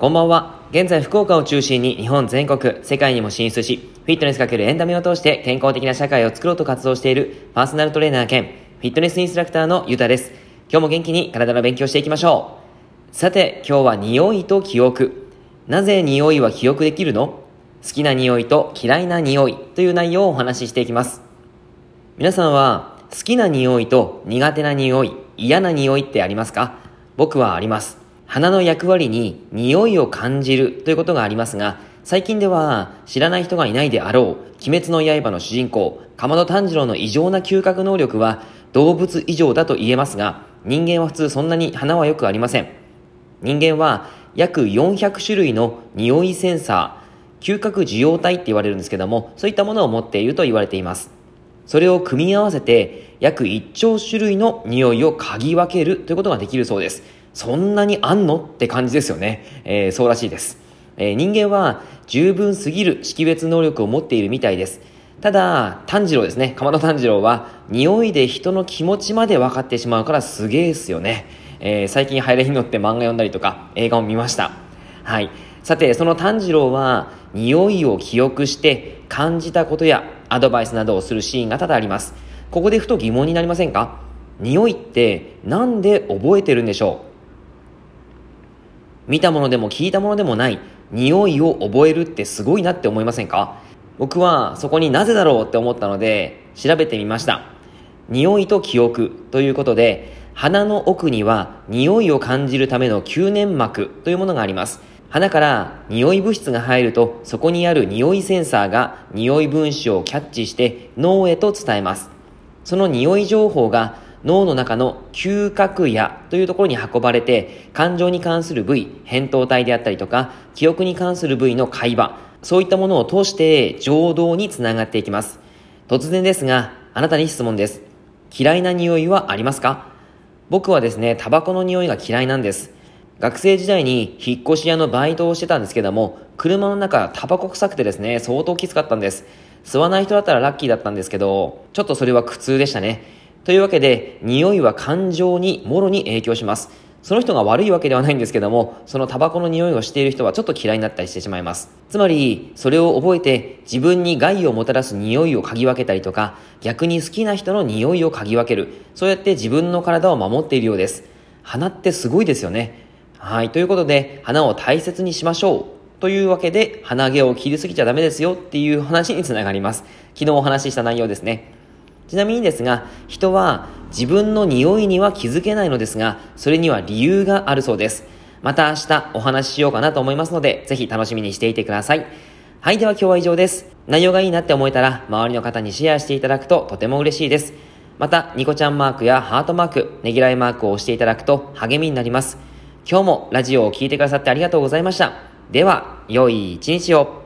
こんばんは。現在福岡を中心に日本全国、世界にも進出し、フィットネスかけるエンタメを通して健康的な社会を作ろうと活動しているパーソナルトレーナー兼フィットネスインストラクターのゆうたです。今日も元気に体の勉強していきましょう。さて、今日は匂いと記憶。なぜ匂いは記憶できるの？好きな匂いと嫌いな匂いという内容をお話ししていきます。皆さんは好きな匂いと苦手な匂い、嫌な匂いってありますか？僕はあります。鼻の役割に匂いを感じるということがありますが、最近では知らない人がいないであろう、鬼滅の刃の主人公、かまど炭治郎の異常な嗅覚能力は動物異常だと言えますが、人間は普通そんなに鼻はよくありません。人間は約400種類の匂いセンサー、嗅覚受容体って言われるんですけども、そういったものを持っていると言われています。それを組み合わせて約1兆種類の匂いを嗅ぎ分けるということができるそうです。そんなにあんのって感じですよね。えー、そうらしいです。えー、人間は十分すぎる識別能力を持っているみたいです。ただ、炭治郎ですね。かまど炭治郎は、匂いで人の気持ちまで分かってしまうからすげえですよね。えー、最近流行りに乗って漫画読んだりとか、映画を見ました。はい。さて、その炭治郎は、匂いを記憶して感じたことやアドバイスなどをするシーンが多々あります。ここでふと疑問になりませんか？匂いってなんで覚えてるんでしょう？見たものでも聞いたものでもない匂いを覚えるってすごいなって思いませんか？僕はそこになぜだろうって思ったので調べてみました。匂いと記憶ということで鼻の奥には匂いを感じるための吸粘膜というものがあります。鼻から匂い物質が入るとそこにある匂いセンサーが匂い分子をキャッチして脳へと伝えます。その匂い情報が脳の中の嗅覚野というところに運ばれて、感情に関する部位、扁桃体であったりとか、記憶に関する部位の会話、そういったものを通して情動につながっていきます。突然ですが、あなたに質問です。嫌いな匂いはありますか？僕はですね、タバコの匂いが嫌いなんです。学生時代に引っ越し屋のバイトをしてたんですけども、車の中タバコ臭くてですね、相当きつかったんです。吸わない人だったらラッキーだったんですけど、ちょっとそれは苦痛でしたね。というわけで、匂いは感情にもろに影響します。その人が悪いわけではないんですけども、そのタバコの匂いをしている人はちょっと嫌いになったりしてしまいます。つまり、それを覚えて自分に害をもたらす匂いを嗅ぎ分けたりとか、逆に好きな人の匂いを嗅ぎ分ける。そうやって自分の体を守っているようです。鼻ってすごいですよね。はい。ということで、鼻を大切にしましょう。というわけで、鼻毛を切りすぎちゃダメですよっていう話につながります。昨日お話しした内容ですね。ちなみにですが、人は自分の匂いには気づけないのですが、それには理由があるそうです。また明日お話ししようかなと思いますので、ぜひ楽しみにしていてください。はい、では今日は以上です。内容がいいなって思えたら、周りの方にシェアしていただくととても嬉しいです。また、ニコちゃんマークやハートマーク、ねぎらいマークを押していただくと励みになります。今日もラジオを聴いてくださってありがとうございました。では、良い一日を。